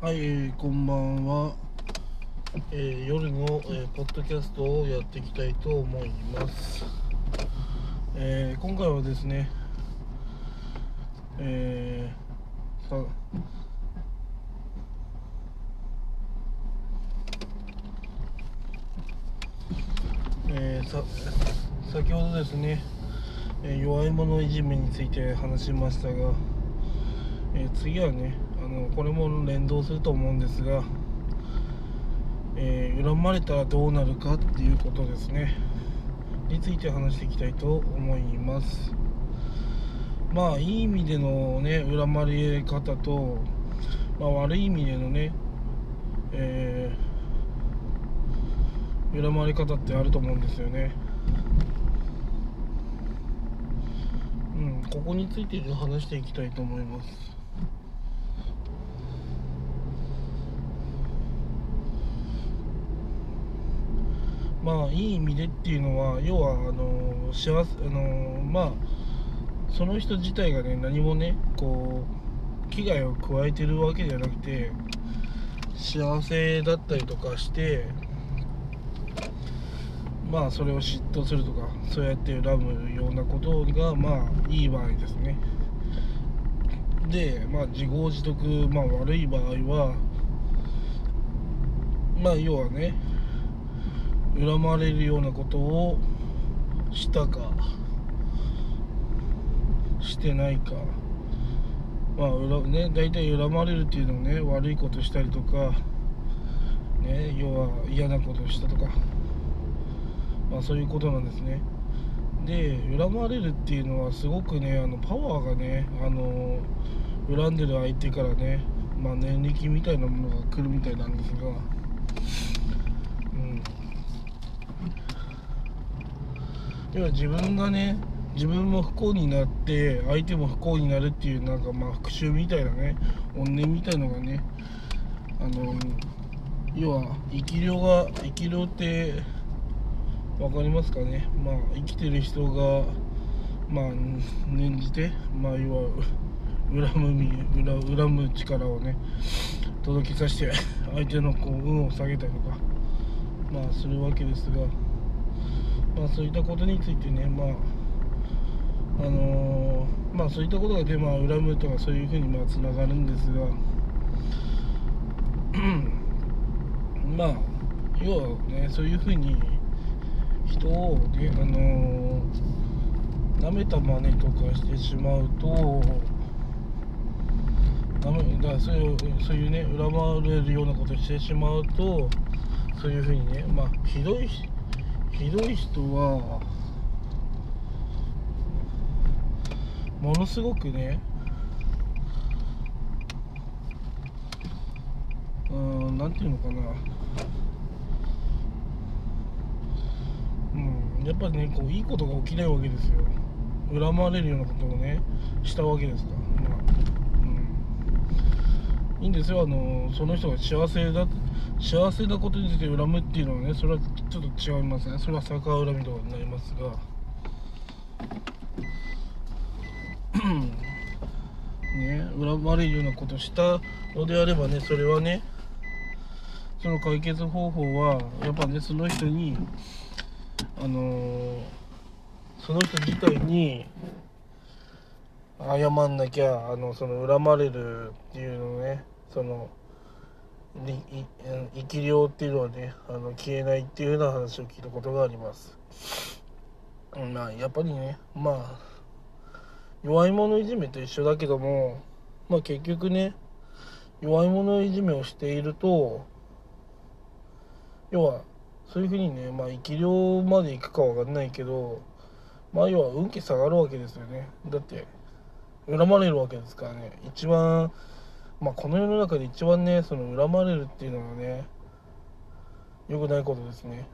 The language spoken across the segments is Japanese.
はい、えーこんばんは、えー夜の、えーポッドキャストをやっていきたいと思います、えー今回はですねえーさえーさ先ほどですね、えー弱い者いじめについて話しましたが、えー次はねのこれも連動すると思うんですが、えー恨まれたらどうなるかっていうことですね。について話していきたいと思います。まあいい意味でのね恨まれ方と、まあ、悪い意味でのね、えー恨まれ方ってあると思うんですよね。うんここについて話していきたいと思います。まあいい意味でっていうのは要はあの幸せあのまあその人自体がね何もねこう危害を加えてるわけじゃなくて幸せだったりとかしてまあそれを嫉妬するとかそうやって恨むようなことがまあいい場合ですね。でまあ自業自得まあ悪い場合はまあ要はね恨まれるようなことをしたかしてないか。まあ恨ね大体恨まれるっていうのはね悪いことしたりとかね要は嫌なことをしたとか。まあそういうことなんですね。で恨まれるっていうのはすごくねあのパワーがねあの恨んでる相手からねまあ念力みたいなものが来るみたいなんですが。うん。要は自分がね自分も不幸になって相手も不幸になるっていうなんかまあ復讐みたいなね怨念みたいのがねあの要は生き量が生き量って分かりますかね？まあ生きてる人がまあ念じてまあ要は恨む恨恨む力をね届けさせて相手のこう運を下げたりとかまあするわけですがまあそういったことについてねまああのーまあそういったことがでまあ恨むとかそういうふうにつながるんですがまあ要はねそういうふうに人をねあのー、舐めた真似とかしてしまうとだからそういうそういうね恨まれるようなことしてしまうとそういうふうにねまあひどいひどい人はものすごくねうんなんていうのかな。うんやっぱりねこういいことが起きないわけですよ。恨まれるようなことをねしたわけですか。らまあうん。いいんですよ。あのその人が幸せだ幸せなことについて恨むっていうのはねそれはちょっと違いますねそれは逆恨みとかになりますが。ね恨まれるようなことしたのであればねそれはねその解決方法はやっぱねその人にあのーその人自体に謝んなきゃあのその恨まれるっていうのねその生き量っていうのはねあの消えないっていうような話を聞いたことがあります。まあやっぱりねまあ弱い者いじめと一緒だけどもまあ結局ね弱い者いじめをしていると要はそういうふうにねまあ生き量までいくかわかんないけどまあ要は運気下がるわけですよね。だって恨まれるわけですからね。一番まあこの世の中で一番ねその恨まれるっていうのはね良くないことですね。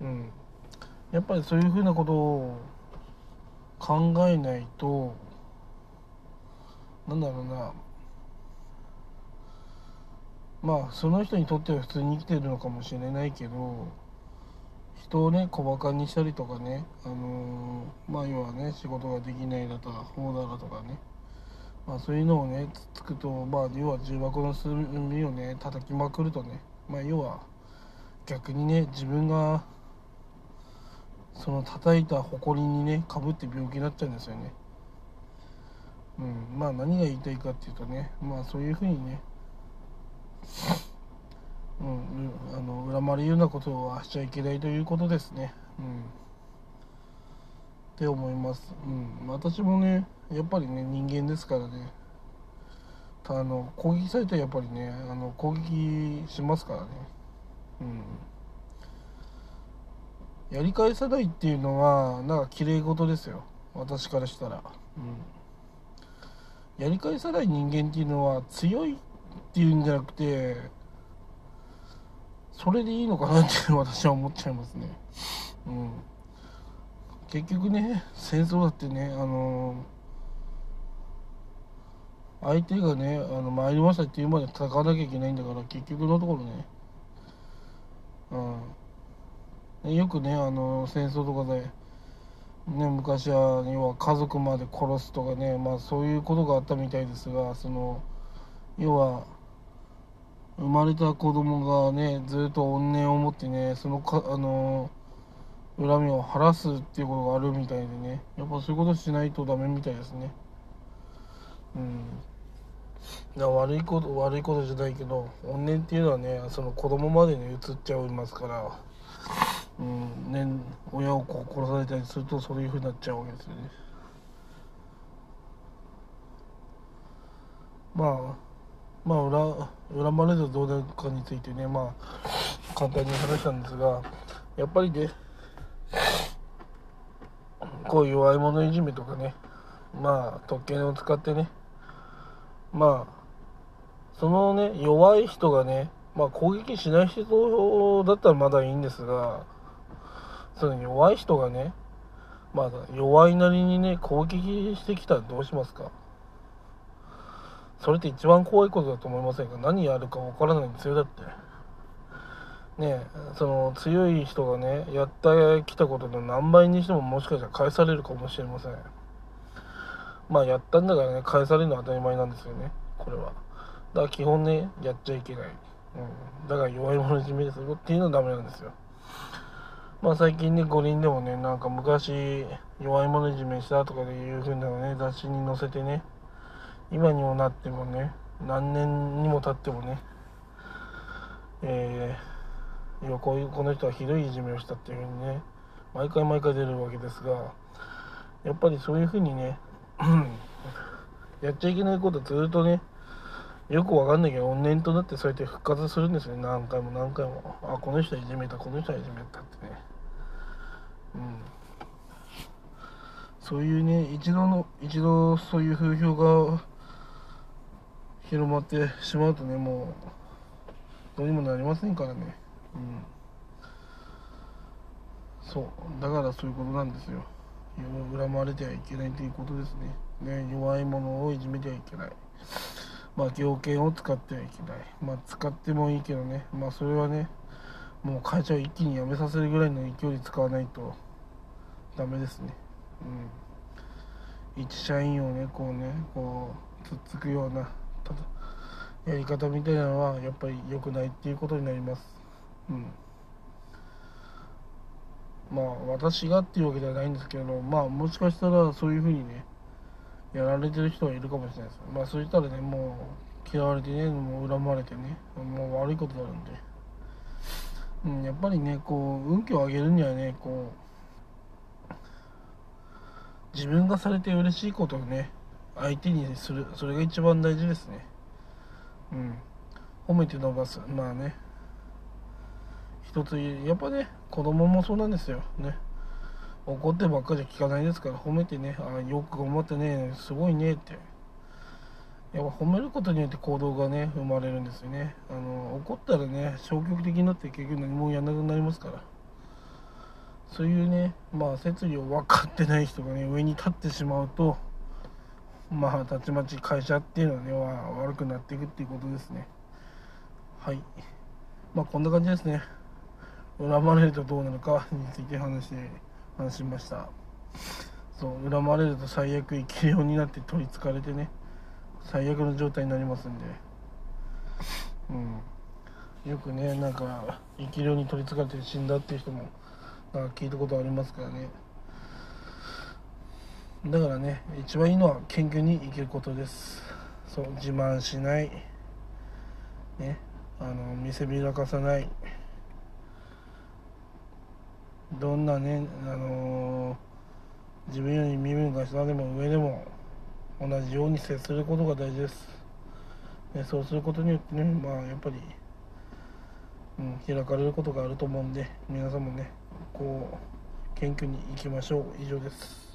うん。うん。やっぱりそういうふうなことを考えないとなんだろうな。まあその人にとっては普通に生きてるのかもしれないけど人をね小バカにしたりとかねあのー、まあ要はね仕事ができないだとか法だとかね。まあそういうのをねつつくとまあ要は重箱の隅をね叩きまくるとね。まあ要は逆にね自分がその叩いた埃にねかぶって病気になっちゃうんですよね。うん、まあ何が言いたいかっていうとねまあそういうふうにね、の恨まれるようなことはしちゃいけないということですね。うん、って思います。うん、私もねやっぱりね人間ですからね。あの攻撃されたらやっぱりねあの攻撃しますからね。うん。やり返さないっていうのはなんか綺麗事ですよ。私からしたら、うん、やり返さない人間っていうのは強いっていうんじゃなくてそれでいいのかなって私は思っちゃいますね、うん、結局ね戦争だってねあの相手がねあの参りましたっていうまで戦わなきゃいけないんだから結局のところね。うん。よくねあの戦争とかで、ね、昔は要は家族まで殺すとかね、まあ、そういうことがあったみたいですがその要は生まれた子供がねずっと怨念を持ってねそのかあの恨みを晴らすっていうことがあるみたいでね。やっぱそういうことしないとダメみたいですね。うん。だ悪いこと悪いことじゃないけど怨念っていうのはねその子供までに移っちゃいますからうんね、親をこう殺されたりするとそういうふうになっちゃうわけですよね。まあまあ恨恨まれるどうなるかについてねまあ簡単に話したんですがやっぱりねこういう弱い者いじめとかねまあ特権を使ってねまあそのね弱い人がねまあ攻撃しない人だったらまだいいんですがその弱い人がねまあ弱いなりにね攻撃してきたらどうしますか？それって一番怖いことだと思いませんか？何やるか分からないんですよだって。ねその強い人がねやってきたことの何倍にしてももしかしたら返されるかもしれません。まあやったんだからね返されるのは当たり前なんですよね。これは。だから基本ねやっちゃいけない、うん、だから弱い者いじめでするっていうのはダメなんですよ。まあ最近ね、五輪でもね、なんか昔、弱い者いじめしたとかでいう風なのね、雑誌に載せてね、今にもなってもね、何年にも経ってもね、えー、いやこういうこの人はひどいいじめをしたっていう風にね、毎回毎回出るわけですが、やっぱりそういう風にね、やっちゃいけないことずっとね、よくわかんないけど、怨念となってそうやって復活するんですよね、何回も何回も。あ、この人はいじめた、この人はいじめたってね。うん、そういうね一度の一度そういう風評が広まってしまうとねもうどうにもなりませんからね。うん。そう。だからそういうことなんですよ。恨まれてはいけないということですね。ね弱いものをいじめてはいけない。まあ行権を使ってはいけない。まあ使ってもいいけどね。まあそれはねもう会社を一気に辞めさせるぐらいの勢いで使わないとダメですね。うん。一社員をねこうねこうつっつくようなやり方みたいなのはやっぱり良くないっていうことになります。うん。まあ私がっていうわけではないんですけどまあもしかしたらそういうふうにねやられてる人はいるかもしれないです。まあそういったらねもう嫌われてねもう恨まれてねもう悪いことになるんで。うん、やっぱりねこう運気を上げるにはねこう自分がされて嬉しいことをね相手にするそれが一番大事ですね。うん。褒めて伸ばす。まあね。一つやっぱね子供もそうなんですよ。ね。怒ってばっかりじゃ聞かないですから褒めてねあよく頑張ってねすごいねって。やっぱ褒めることによって行動がね生まれるんですよね。あの怒ったらね消極的になって結局何もやらなくなりますから。そういうねまあ摂理を分かってない人がね上に立ってしまうとまあたちまち会社っていうのはね悪くなっていくっていうことですね。はい。まあこんな感じですね。恨まれるとどうなるかについて話して話しました。そう恨まれると最悪生き量になって取りつかれてね最悪の状態になりますんで。うん。よくねなんか生き量に取りつかれて死んだっていう人もなんか聞いたことありますからね。だからね一番いいのは謙虚に生きることです。そう自慢しない。ねあの見せびらかさない。どんなねあの自分より身分が下でも上でも同じように接することが大事です、ね、そうすることによってねまあやっぱり、うん、開かれることがあると思うんで皆さんもねこう謙虚にいきましょう。以上です。